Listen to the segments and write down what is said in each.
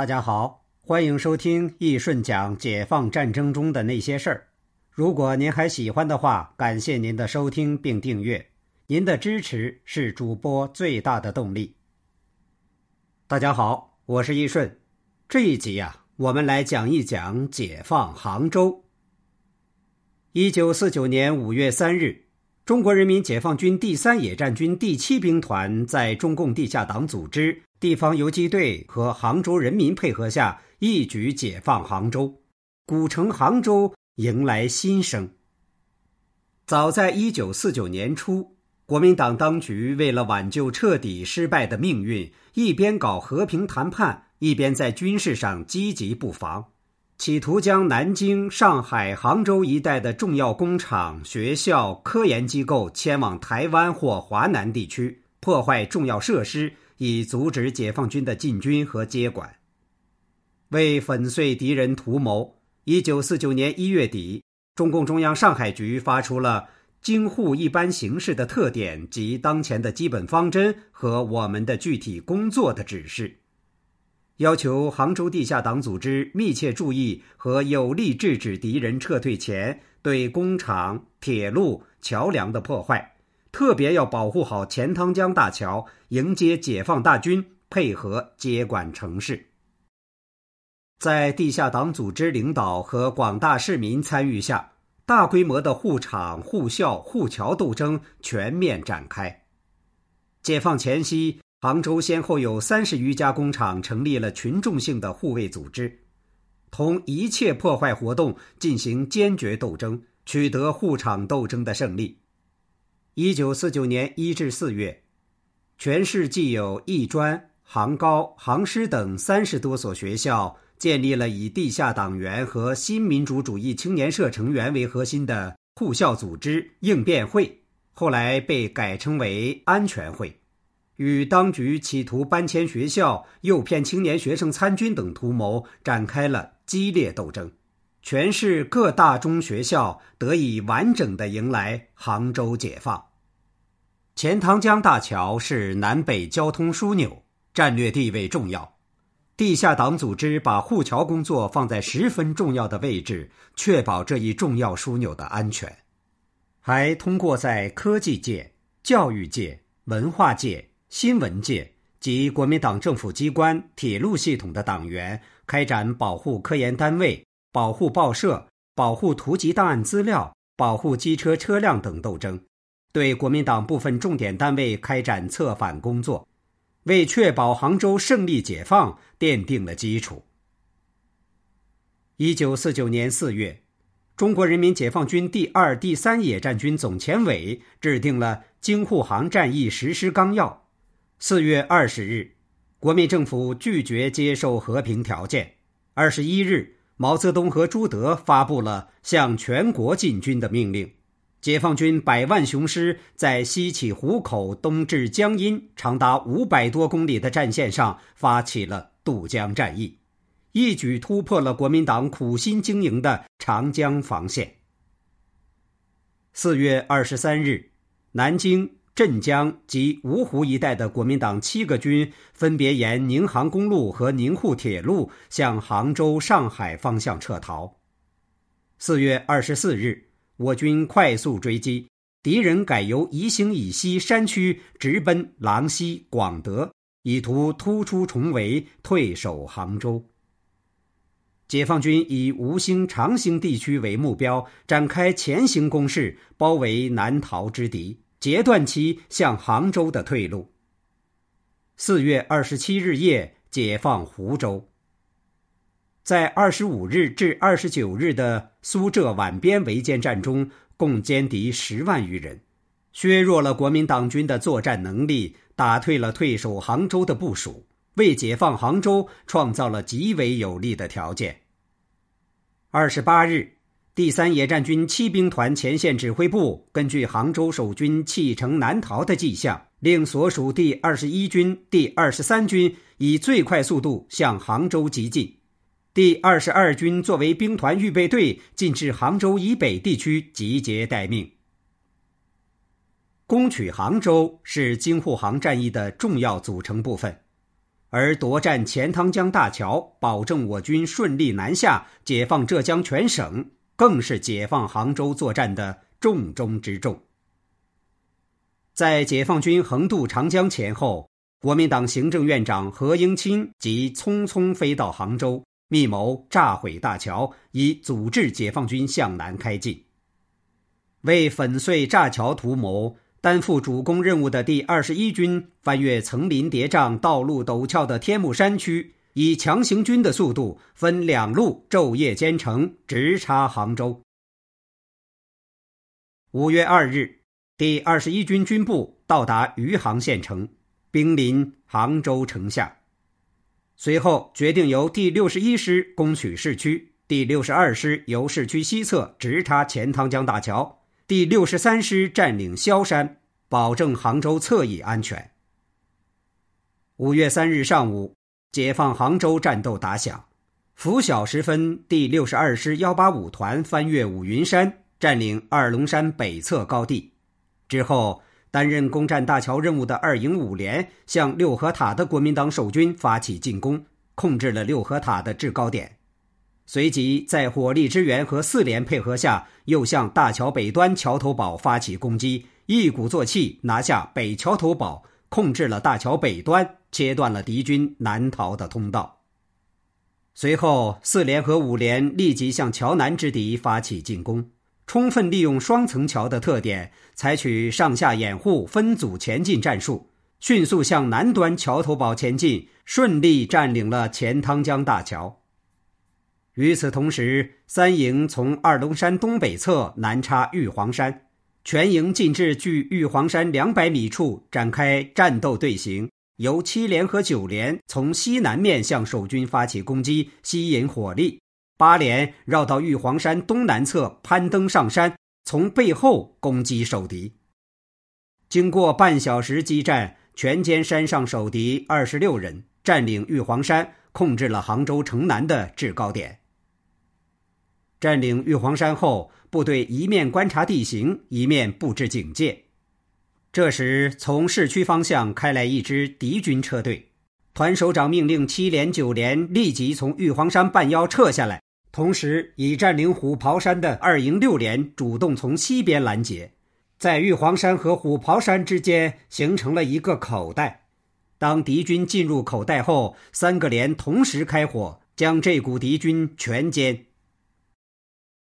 大家好，欢迎收听易顺讲解放战争中的那些事儿。如果您还喜欢的话，感谢您的收听并订阅，您的支持是主播最大的动力。大家好，我是易顺，这一集呀，我们来讲一讲解放杭州。一九四九年五月三日，中国人民解放军第三野战军第七兵团在中共地下党组织。地方游击队和杭州人民配合下，一举解放杭州，古城杭州迎来新生。早在一九四九年初，国民党当局为了挽救彻底失败的命运，一边搞和平谈判，一边在军事上积极布防，企图将南京、上海、杭州一带的重要工厂、学校、科研机构迁往台湾或华南地区，破坏重要设施。以阻止解放军的进军和接管。为粉碎敌人图谋，一九四九年一月底，中共中央上海局发出了京沪一般形势的特点及当前的基本方针和我们的具体工作的指示，要求杭州地下党组织密切注意和有力制止敌人撤退前对工厂、铁路、桥梁的破坏。特别要保护好钱塘江大桥，迎接解放大军，配合接管城市。在地下党组织领导和广大市民参与下，大规模的护厂、护校、护桥斗争全面展开。解放前夕，杭州先后有三十余家工厂成立了群众性的护卫组织，同一切破坏活动进行坚决斗争，取得护厂斗争的胜利。一九四九年一至四月，全市既有艺专、杭高、杭师等三十多所学校，建立了以地下党员和新民主主义青年社成员为核心的护校组织应变会，后来被改称为安全会，与当局企图搬迁学校、诱骗青年学生参军等图谋展开了激烈斗争。全市各大中学校得以完整的迎来杭州解放。钱塘江大桥是南北交通枢纽，战略地位重要。地下党组织把护桥工作放在十分重要的位置，确保这一重要枢纽的安全。还通过在科技界、教育界、文化界、新闻界及国民党政府机关、铁路系统的党员开展保护科研单位。保护报社、保护图籍档案资料、保护机车车辆等斗争，对国民党部分重点单位开展策反工作，为确保杭州胜利解放奠定了基础。一九四九年四月，中国人民解放军第二、第三野战军总前委制定了京沪杭战役实施纲要。四月二十日，国民政府拒绝接受和平条件。二十一日。毛泽东和朱德发布了向全国进军的命令，解放军百万雄师在西起湖口、东至江阴，长达五百多公里的战线上发起了渡江战役，一举突破了国民党苦心经营的长江防线。四月二十三日，南京。镇江及芜湖一带的国民党七个军分别沿宁杭公路和宁沪铁路向杭州、上海方向撤逃。四月二十四日，我军快速追击，敌人改由宜兴以西山区直奔郎溪、广德，以图突出重围，退守杭州。解放军以吴兴、长兴地区为目标，展开前行攻势，包围难逃之敌。截断其向杭州的退路。四月二十七日夜，解放湖州。在二十五日至二十九日的苏浙皖边围歼战中，共歼敌十万余人，削弱了国民党军的作战能力，打退了退守杭州的部署，为解放杭州创造了极为有利的条件。二十八日。第三野战军七兵团前线指挥部根据杭州守军弃城南逃的迹象，令所属第二十一军、第二十三军以最快速度向杭州急进。第二十二军作为兵团预备队，进至杭州以北地区集结待命。攻取杭州是京沪杭战役的重要组成部分。而夺占钱塘江大桥，保证我军顺利南下，解放浙江全省，更是解放杭州作战的重中之重。在解放军横渡长江前后，国民党行政院长何应钦即匆匆飞到杭州，密谋炸毁大桥，以阻止解放军向南开进。为粉碎炸桥图谋。担负主攻任务的第二十一军翻越层林叠嶂、道路陡峭的天目山区，以强行军的速度分两路昼夜兼程，直插杭州。五月二日，第二十一军军部到达余杭县城，兵临杭州城下。随后决定由第六十一师攻取市区，第六十二师由市区西侧直插钱塘江大桥。第六十三师占领萧山，保证杭州侧翼安全。五月三日上午，解放杭州战斗打响。拂晓时分，第六十二师幺八五团翻越五云山，占领二龙山北侧高地。之后，担任攻占大桥任务的二营五连向六合塔的国民党守军发起进攻，控制了六合塔的制高点。随即，在火力支援和四连配合下，又向大桥北端桥头堡发起攻击，一鼓作气拿下北桥头堡，控制了大桥北端，切断了敌军南逃的通道。随后，四连和五连立即向桥南之敌发起进攻，充分利用双层桥的特点，采取上下掩护、分组前进战术，迅速向南端桥头堡前进，顺利占领了钱塘江大桥。与此同时，三营从二龙山东北侧南插玉皇山，全营进至距玉皇山两百米处展开战斗队形。由七连和九连从西南面向守军发起攻击，吸引火力；八连绕到玉皇山东南侧攀登上山，从背后攻击守敌。经过半小时激战，全歼山上守敌二十六人，占领玉皇山，控制了杭州城南的制高点。占领玉皇山后，部队一面观察地形，一面布置警戒。这时，从市区方向开来一支敌军车队，团首长命令七连、九连立即从玉皇山半腰撤下来，同时已占领虎跑山的二营六连主动从西边拦截，在玉皇山和虎跑山之间形成了一个口袋。当敌军进入口袋后，三个连同时开火，将这股敌军全歼。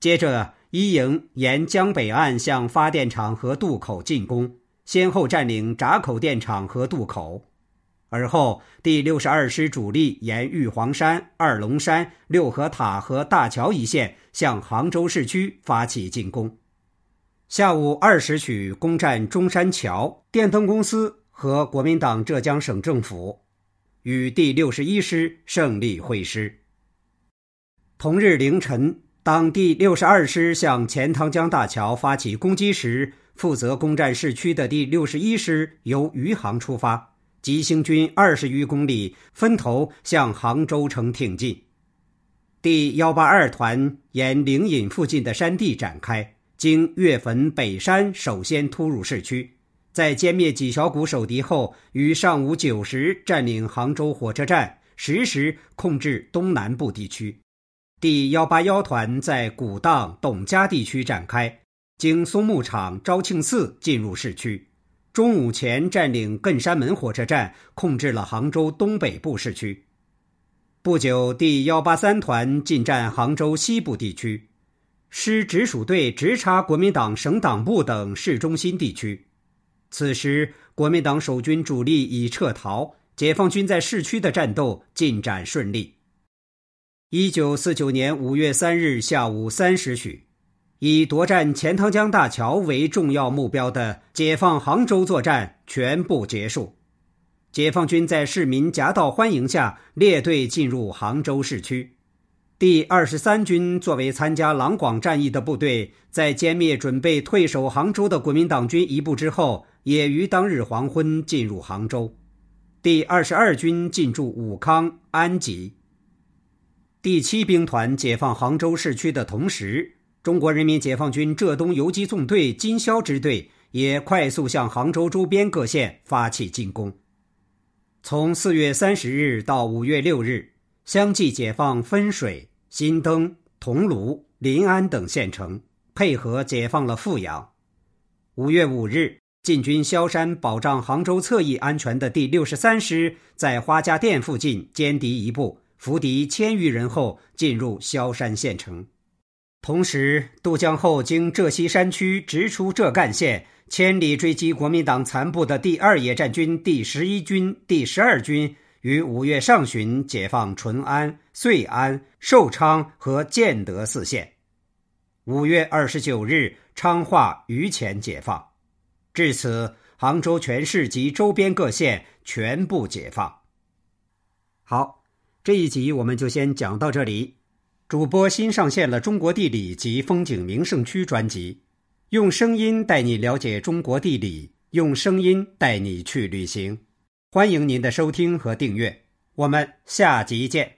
接着，一营沿江北岸向发电厂和渡口进攻，先后占领闸口电厂和渡口。而后，第六十二师主力沿玉皇山、二龙山、六合塔和大桥一线向杭州市区发起进攻。下午二时许，攻占中山桥、电灯公司和国民党浙江省政府，与第六十一师胜利会师。同日凌晨。当第六十二师向钱塘江大桥发起攻击时，负责攻占市区的第六十一师由余杭出发，急行军二十余公里，分头向杭州城挺进。第幺八二团沿灵隐附近的山地展开，经岳坟北山，首先突入市区，在歼灭几小股守敌后，于上午九时占领杭州火车站，十时控制东南部地区。第幺八幺团在古荡、董家地区展开，经松木场、昭庆寺进入市区。中午前占领艮山门火车站，控制了杭州东北部市区。不久，第幺八三团进占杭州西部地区，师直属队直插国民党省党部等市中心地区。此时，国民党守军主力已撤逃，解放军在市区的战斗进展顺利。一九四九年五月三日下午三时许，以夺占钱塘江大桥为重要目标的解放杭州作战全部结束。解放军在市民夹道欢迎下列队进入杭州市区。第二十三军作为参加郎广战役的部队，在歼灭准备退守杭州的国民党军一部之后，也于当日黄昏进入杭州。第二十二军进驻武康、安吉。第七兵团解放杭州市区的同时，中国人民解放军浙东游击纵队金宵支队也快速向杭州周边各县发起进攻。从四月三十日到五月六日，相继解放分水、新登、桐庐、临安等县城，配合解放了富阳。五月五日，进军萧山保障杭州侧翼安全的第六十三师，在花家店附近歼敌一部，俘敌千余人后，进入萧山县城。同时，渡江后经浙西山区直出浙赣县。千里追击国民党残部的第二野战军第十一军、第十二军于五月上旬解放淳安、遂安、寿昌和建德四县。五月二十九日，昌化、榆钱解放。至此，杭州全市及周边各县全部解放。好，这一集我们就先讲到这里。主播新上线了《中国地理及风景名胜区》专辑。用声音带你了解中国地理，用声音带你去旅行。欢迎您的收听和订阅，我们下集见。